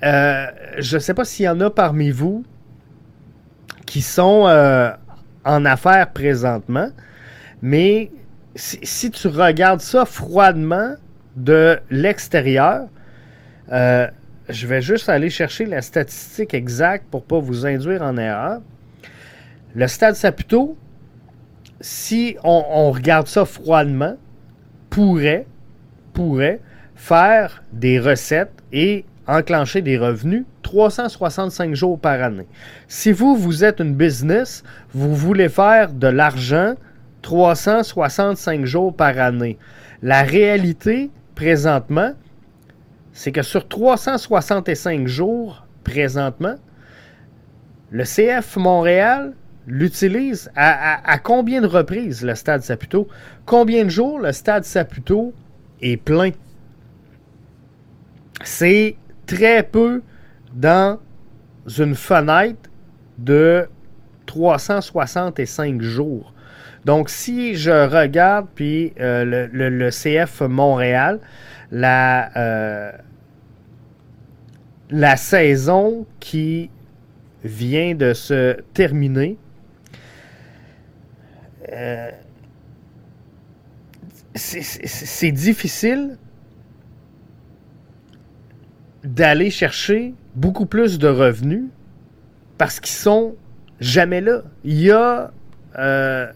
A: euh, je ne sais pas s'il y en a parmi vous qui sont euh, en affaires présentement, mais si, tu regardes ça froidement de l'extérieur, euh, je vais juste aller chercher la statistique exacte pour ne pas vous induire en erreur. Le Stade Saputo, si on, regarde ça froidement, pourrait, pourrait faire des recettes et enclencher des revenus 365 jours par année. Si vous, vous êtes une business, vous voulez faire de l'argent 365 jours par année. La réalité, présentement, c'est que sur 365 jours présentement, le CF Montréal l'utilise à, combien de reprises le stade Saputo? Combien de jours le stade Saputo est plein? C'est très peu dans une fenêtre de 365 jours. Donc, si je regarde, euh, le, CF Montréal, euh, la saison qui vient de se terminer, euh, c'est difficile d'aller chercher beaucoup plus de revenus parce qu'ils sont jamais là. Il y a euh,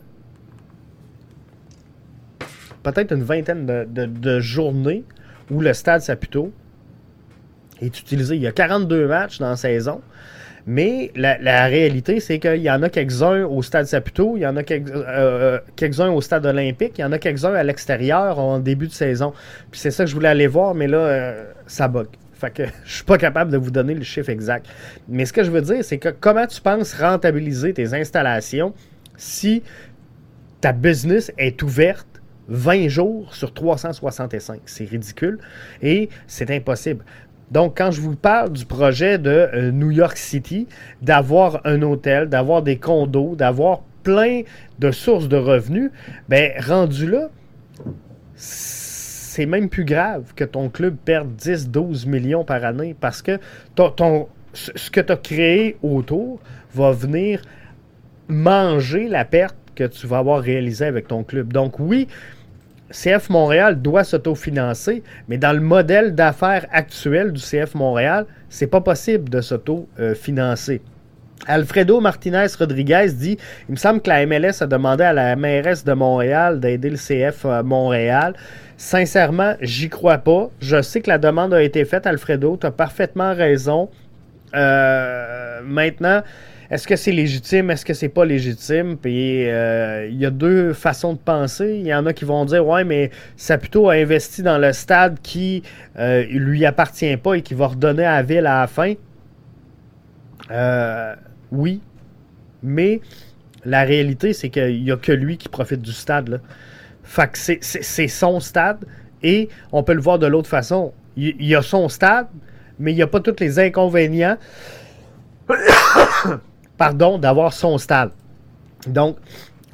A: peut-être une vingtaine de, journées où le stade Saputo est utilisé. Il y a 42 matchs dans la saison. Mais la, réalité, c'est qu'il y en a quelques-uns au stade Saputo, il y en a quelques, euh, uns au stade olympique, il y en a quelques-uns à l'extérieur en début de saison. Puis c'est ça que je voulais aller voir, mais là, euh, ça bug. Fait que je suis pas capable de vous donner le chiffre exact. Mais ce que je veux dire, c'est que comment tu penses rentabiliser tes installations si ta business est ouverte 20 jours sur 365. C'est ridicule et c'est impossible. Donc, quand je vous parle du projet de euh, New York City, d'avoir un hôtel, d'avoir des condos, d'avoir plein de sources de revenus, ben rendu là, c'est même plus grave que ton club perde 10-12 millions par année parce que ton, ce que tu as créé autour va venir manger la perte que tu vas avoir réalisée avec ton club. Donc oui, CF Montréal doit s'autofinancer, mais dans le modèle d'affaires actuel du CF Montréal, c'est pas possible de s'autofinancer. Alfredo Martinez Rodriguez dit Il me semble que la MLS a demandé à la mairesse de Montréal d'aider le CF euh, Montréal. Sincèrement, j'y crois pas. Je sais que la demande a été faite, Alfredo. Tu as parfaitement raison. Euh, maintenant, est-ce que c'est légitime? Est-ce que c'est pas légitime? Puis euh, il y a deux façons de penser. Il y en a qui vont dire Ouais, mais Saputo a investi dans le stade qui euh, lui appartient pas et qui va redonner à la ville à la fin. Euh, oui. Mais la réalité, c'est qu'il n'y a que lui qui profite du stade. Là. Fait que c'est son stade. Et on peut le voir de l'autre façon. Il, il y a son stade, mais il n'y a pas tous les inconvénients pardon, d'avoir son stade. Donc,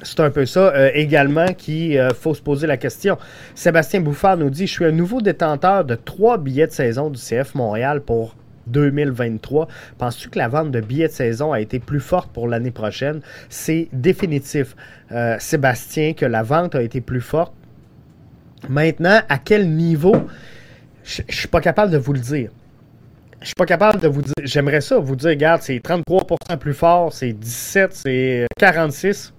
A: c'est un peu ça euh, également qu'il euh, faut se poser la question. Sébastien Bouffard nous dit Je suis un nouveau détenteur de trois billets de saison du CF Montréal pour 2023. Penses-tu que la vente de billets de saison a été plus forte pour l'année prochaine? C'est définitif, euh, Sébastien, que la vente a été plus forte. Maintenant, à quel niveau? Je ne suis pas capable de vous le dire je suis pas capable de vous dire. J'aimerais ça vous dire, regarde, c'est 33% plus fort, c'est 17%, c'est 46.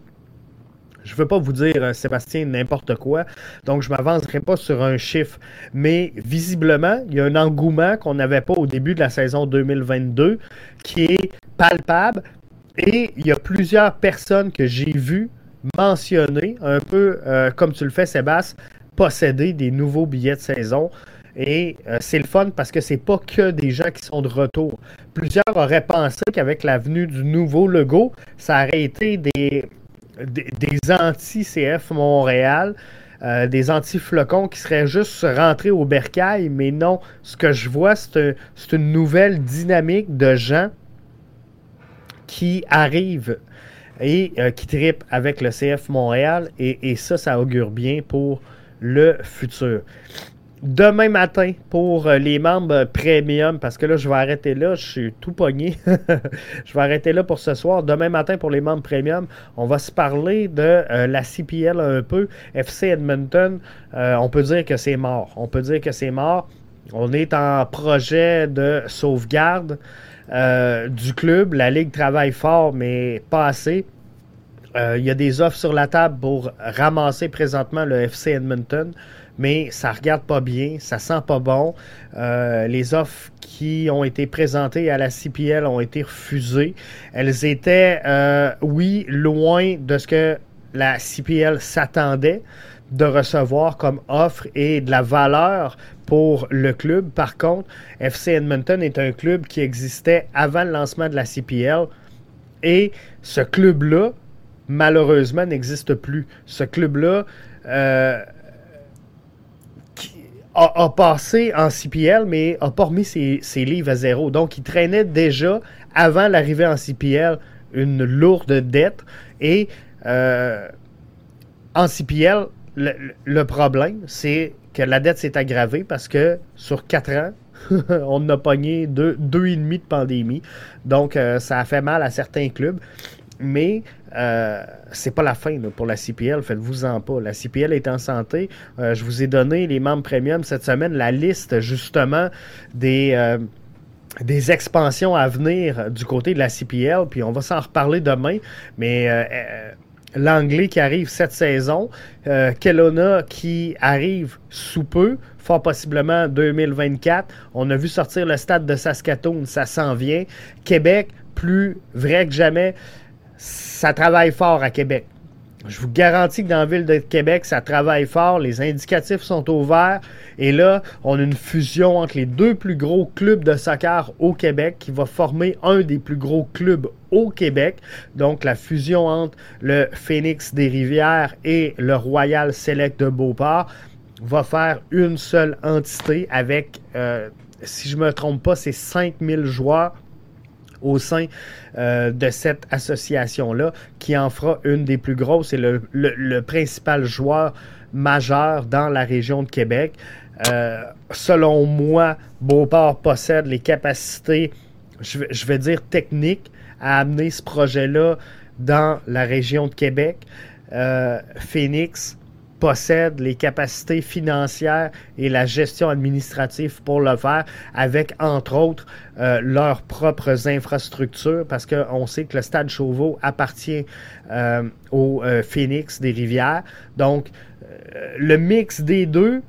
A: Je veux pas vous dire, euh, Sébastien, n'importe quoi. Donc, je m'avancerai pas sur un chiffre. Mais visiblement, il y a un engouement qu'on n'avait pas au début de la saison 2022 qui est palpable. Et il y a plusieurs personnes que j'ai vues mentionner, un peu euh, comme tu le fais, Sébastien, posséder des nouveaux billets de saison. Et euh, c'est le fun parce que c'est pas que des gens qui sont de retour. Plusieurs auraient pensé qu'avec la venue du nouveau logo, ça aurait été des, des, anti-CF Montréal, euh, des anti-flocons qui seraient juste rentrés au bercail. Mais non, ce que je vois, c'est une nouvelle dynamique de gens qui arrivent et euh, qui tripent avec le CF Montréal. Et, et ça, ça augure bien pour le futur demain matin pour euh, les membres premium, parce que là, je vais arrêter là, je suis tout pogné. je vais arrêter là pour ce soir. Demain matin pour les membres premium, on va se parler de euh, la CPL un peu. FC Edmonton, euh, on peut dire que c'est mort. On peut dire que c'est mort. On est en projet de sauvegarde du club. La Ligue travaille fort, mais pas assez. Il y a des offres sur la table pour ramasser présentement le FC Edmonton mais ça regarde pas bien, ça sent pas bon. Euh, les offres qui ont été présentées à la CPL ont été refusées. Elles étaient, euh, oui, loin de ce que la CPL s'attendait de recevoir comme offre et de la valeur pour le club. Par contre, FC Edmonton est un club qui existait avant le lancement de la CPL et ce club-là, malheureusement, n'existe plus. Ce club-là euh, a, passé en CPL, mais n'a pas remis ses, livres à zéro. Donc, il traînait déjà, avant l'arrivée en CPL, une lourde dette. Et euh, en CPL, le, problème, c'est que la dette s'est aggravée parce que sur quatre ans, on a pogné deux, deux et demi de pandémie. Donc, euh, ça a fait mal à certains clubs. Mais euh, c'est pas la fin pour la CPL, faites-vous-en pas. La CPL est en santé. Euh, je vous ai donné, les membres premium, cette semaine, la liste justement des, euh, des expansions à venir du côté de la CPL. Puis on va s'en reparler demain. Mais l'anglais qui arrive cette saison, Kelowna qui arrive sous peu, fort possiblement 2024. On a vu sortir le stade de Saskatoon, ça s'en vient. Québec, plus vrai que jamais ça travaille fort à Québec. Je vous garantis que dans la ville de Québec, ça travaille fort. Les indicatifs sont ouverts. Et là, on a une fusion entre les deux plus gros clubs de soccer au Québec qui va former un des plus gros clubs au Québec. Donc, la fusion entre le Phoenix des Rivières et le Royal Select de Beauport va faire une seule entité avec, euh, si je ne me trompe pas, c'est 5000 joueurs au sein euh, de cette association-là, qui en fera une des plus grosses et le, principal joueur majeur dans la région de Québec. Euh, selon moi, Beauport possède les capacités, je vais, dire techniques, à amener ce projet-là dans la région de Québec. Euh, Phoenix possède les capacités financières et la gestion administrative pour le faire, avec entre autres euh, leurs propres infrastructures, parce qu'on sait que le stade Chauveau appartient euh, au euh, Phoenix des Rivières. Donc, le mix des deux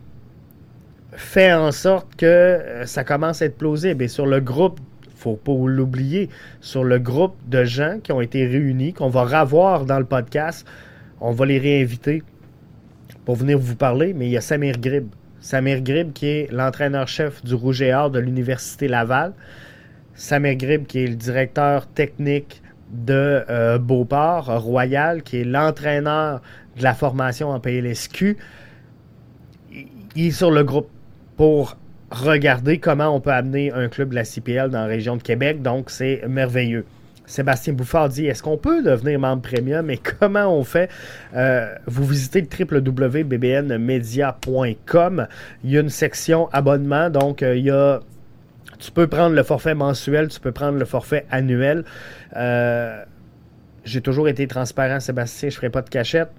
A: fait en sorte que ça commence à être plausible. Et sur le groupe faut pas l'oublier, sur le groupe de gens qui ont été réunis, qu'on va revoir dans le podcast, on va les réinviter pour venir vous parler, mais il y a Samir Grib. Samir Grib qui est l'entraîneur-chef du Rouge et Or de l'Université Laval. Samir Grib qui est le directeur technique de euh, Beauport Royal, qui est l'entraîneur de la formation en PLSQ. Il est sur le groupe pour regarder comment on peut amener un club de la CPL dans la région de Québec. Donc, c'est merveilleux. Sébastien Bouffard dit est-ce qu'on peut devenir membre premium et comment on fait? Euh, Vous visitez le www.bbnmedia.com. Il y a une section abonnement, donc euh, il y a tu peux prendre le forfait mensuel, tu peux prendre le forfait annuel. Euh, j'ai toujours été transparent, Sébastien, je ne ferai pas de cachette.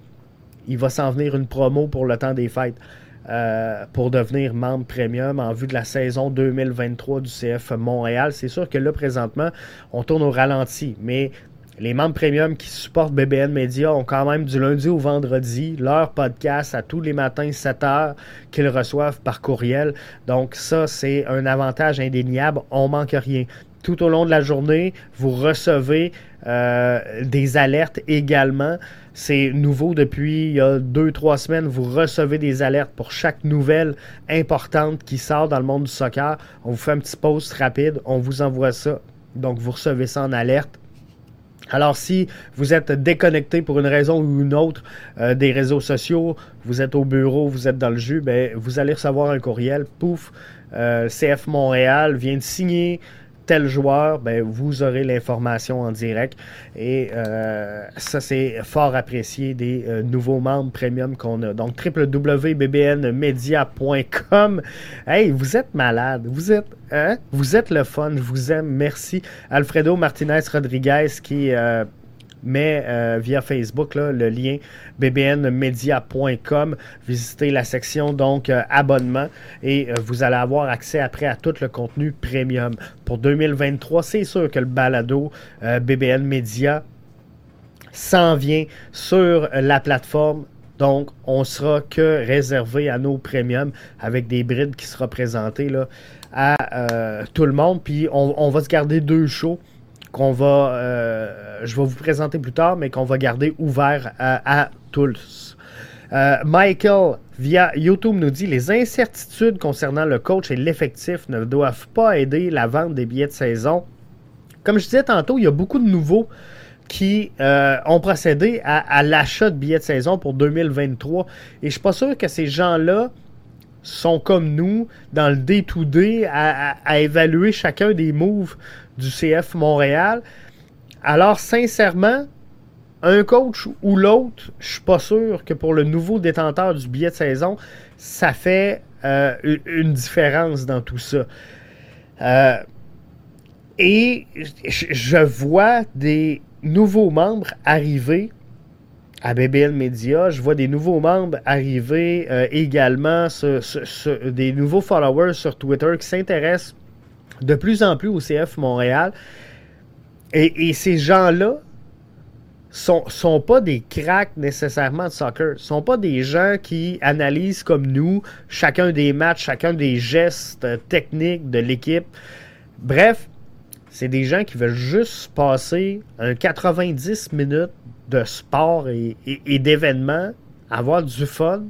A: Il va s'en venir une promo pour le temps des fêtes. Euh, pour devenir membre premium en vue de la saison 2023 du CF Montréal. C'est sûr que là, présentement, on tourne au ralenti, mais les membres premium qui supportent BBN Media ont quand même du lundi au vendredi leur podcast à tous les matins 7 heures qu'ils reçoivent par courriel. Donc ça, c'est un avantage indéniable. On manque rien tout au long de la journée. Vous recevez euh, des alertes également. C'est nouveau depuis il y deux, trois semaines. Vous recevez des alertes pour chaque nouvelle importante qui sort dans le monde du soccer. On vous fait un petit post rapide, on vous envoie ça. Donc, vous recevez ça en alerte. Alors, si vous êtes déconnecté pour une raison ou une autre euh, des réseaux sociaux, vous êtes au bureau, vous êtes dans le jus, ben, vous allez recevoir un courriel. Pouf, euh, CF Montréal vient de signer tel joueur, ben, vous aurez l'information en direct. Et euh, ça, c'est fort apprécié des euh, nouveaux membres premium qu'on a. Donc, www.bbnmedia.com. Hey, vous êtes malade. Vous êtes, hein? Vous êtes le fun. Je vous aime. Merci. Alfredo Martinez Rodriguez qui euh, mais euh, via Facebook, le lien bbnmedia.com. Visitez la section donc euh, abonnement et euh, vous allez avoir accès après à tout le contenu premium. Pour 2023, c'est sûr que le balado BBN Media s'en vient sur la plateforme donc, on sera que réservé à nos premiums avec des brides qui sera présentées là, à tout le monde. Puis, on, on, va se garder deux shows qu'on va, euh, je vais vous présenter plus tard, mais qu'on va garder ouvert à, tous. Euh, Michael, via YouTube, nous dit les incertitudes concernant le coach et l'effectif ne doivent pas aider la vente des billets de saison. Comme je disais tantôt, il y a beaucoup de nouveaux qui euh, ont procédé à, l'achat de billets de saison pour 2023. Et je suis pas sûr que ces gens-là sont comme nous dans le day-to-day à, évaluer chacun des moves du CF Montréal. Alors, sincèrement, un coach ou l'autre, je suis pas sûr que pour le nouveau détenteur du billet de saison, ça fait euh, une différence dans tout ça. Euh, et je vois des nouveaux membres arriver à BBL Media. Je vois des nouveaux membres arriver euh, également, des nouveaux followers sur Twitter qui s'intéressent de plus en plus au CF Montréal. Et, ces gens-là sont, sont pas des cracks nécessairement de soccer. sont pas des gens qui analysent comme nous chacun des matchs, chacun des gestes techniques de l'équipe. Bref, c'est des gens qui veulent juste passer un 90 minutes de sport et, d'événements, avoir du fun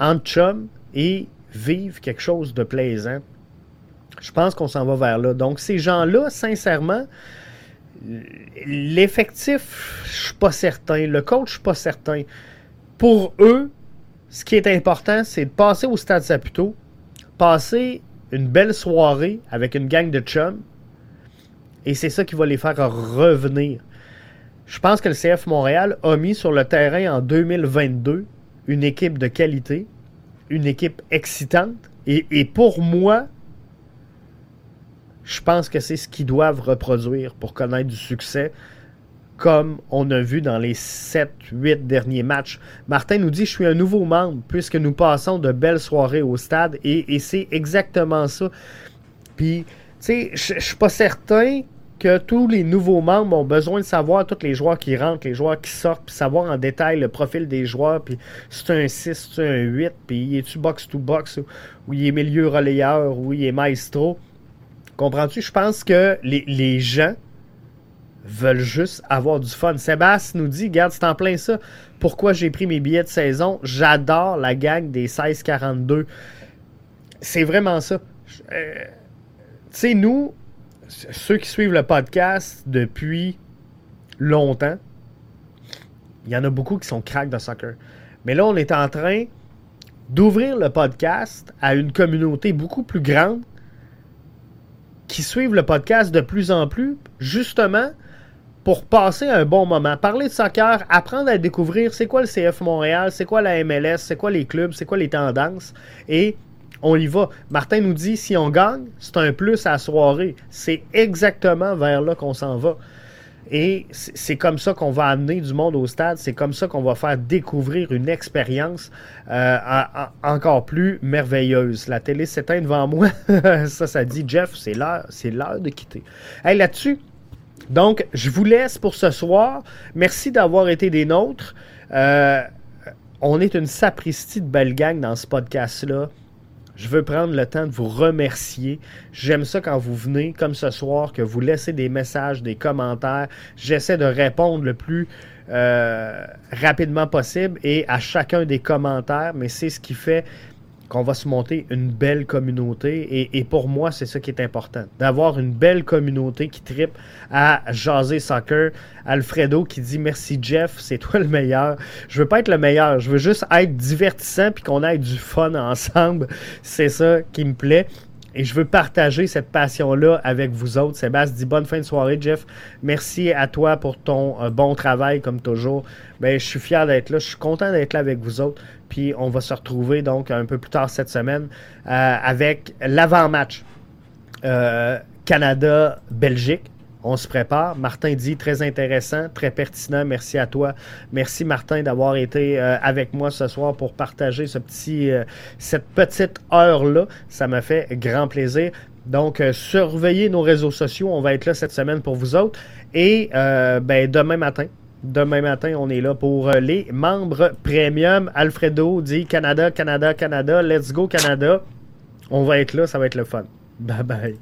A: en chum et vivre quelque chose de plaisant. Je pense qu'on s'en va vers là. Donc, ces gens-là, sincèrement, l'effectif, je suis pas certain. Le coach, je suis pas certain. Pour eux, ce qui est important, c'est de passer au stade Saputo, passer une belle soirée avec une gang de chums Et c'est ça qui va les faire revenir. Je pense que le CF Montréal a mis sur le terrain en 2022 une équipe de qualité, une équipe excitante. Et, pour moi, je pense que c'est ce qu'ils doivent reproduire pour connaître du succès, comme on a vu dans les 7-8 derniers matchs. Martin nous dit Je suis un nouveau membre, puisque nous passons de belles soirées au stade, et, c'est exactement ça. Puis, tu sais, je suis pas certain que tous les nouveaux membres ont besoin de savoir tous les joueurs qui rentrent, les joueurs qui sortent, puis savoir en détail le profil des joueurs, puis c'est un 6, c'est un 8, puis est-tu box-to-box, ou il est milieu relayeur, ou il est maestro. Comprends-tu? Je pense que les, gens veulent juste avoir du fun. Sébastien nous dit, regarde, c'est en plein ça. Pourquoi j'ai pris mes billets de saison? J'adore la gang des 16-42. C'est vraiment ça. Euh, tu sais, nous, ceux qui suivent le podcast depuis longtemps, il y en a beaucoup qui sont crack de soccer. Mais là, on est en train d'ouvrir le podcast à une communauté beaucoup plus grande qui suivent le podcast de plus en plus, justement pour passer un bon moment. Parler de soccer, apprendre à découvrir c'est quoi le CF Montréal, c'est quoi la MLS, c'est quoi les clubs, c'est quoi les tendances, et on y va. Martin nous dit si on gagne, c'est un plus à la soirée. C'est exactement vers là qu'on s'en va. Et c'est comme ça qu'on va amener du monde au stade. C'est comme ça qu'on va faire découvrir une expérience euh, encore plus merveilleuse. La télé s'éteint devant moi. ça, ça dit Jeff, c'est l'heure, c'est l'heure de quitter. Hey, là-dessus, donc, je vous laisse pour ce soir. Merci d'avoir été des nôtres. Euh, on est une sapristi de belle gang dans ce podcast-là. Je veux prendre le temps de vous remercier. J'aime ça quand vous venez, comme ce soir, que vous laissez des messages, des commentaires. J'essaie de répondre le plus euh, rapidement possible et à chacun des commentaires, mais c'est ce qui fait qu'on va se monter une belle communauté. Et, pour moi, c'est ça qui est important. D'avoir une belle communauté qui tripe à jaser soccer. Alfredo qui dit merci Jeff, c'est toi le meilleur. Je veux pas être le meilleur, je veux juste être divertissant puis qu'on ait du fun ensemble. C'est ça qui me plaît. Et je veux partager cette passion-là avec vous autres. Sébastien dit bonne fin de soirée, Jeff. Merci à toi pour ton euh, bon travail, comme toujours. Ben, je suis fier d'être là. Je suis content d'être là avec vous autres. Puis on va se retrouver donc un peu plus tard cette semaine euh, avec l'avant-match euh, Canada-Belgique. On se prépare. Martin dit très intéressant, très pertinent. Merci à toi. Merci Martin d'avoir été euh, avec moi ce soir pour partager cette petite heure-là. Ça m'a fait grand plaisir. Donc, surveillez nos réseaux sociaux. On va être là cette semaine pour vous autres. Et ben, demain matin, Demain matin, on est là pour les membres premium. Alfredo dit Canada, Canada, Canada. Let's go Canada. On va être là, ça va être le fun. Bye bye.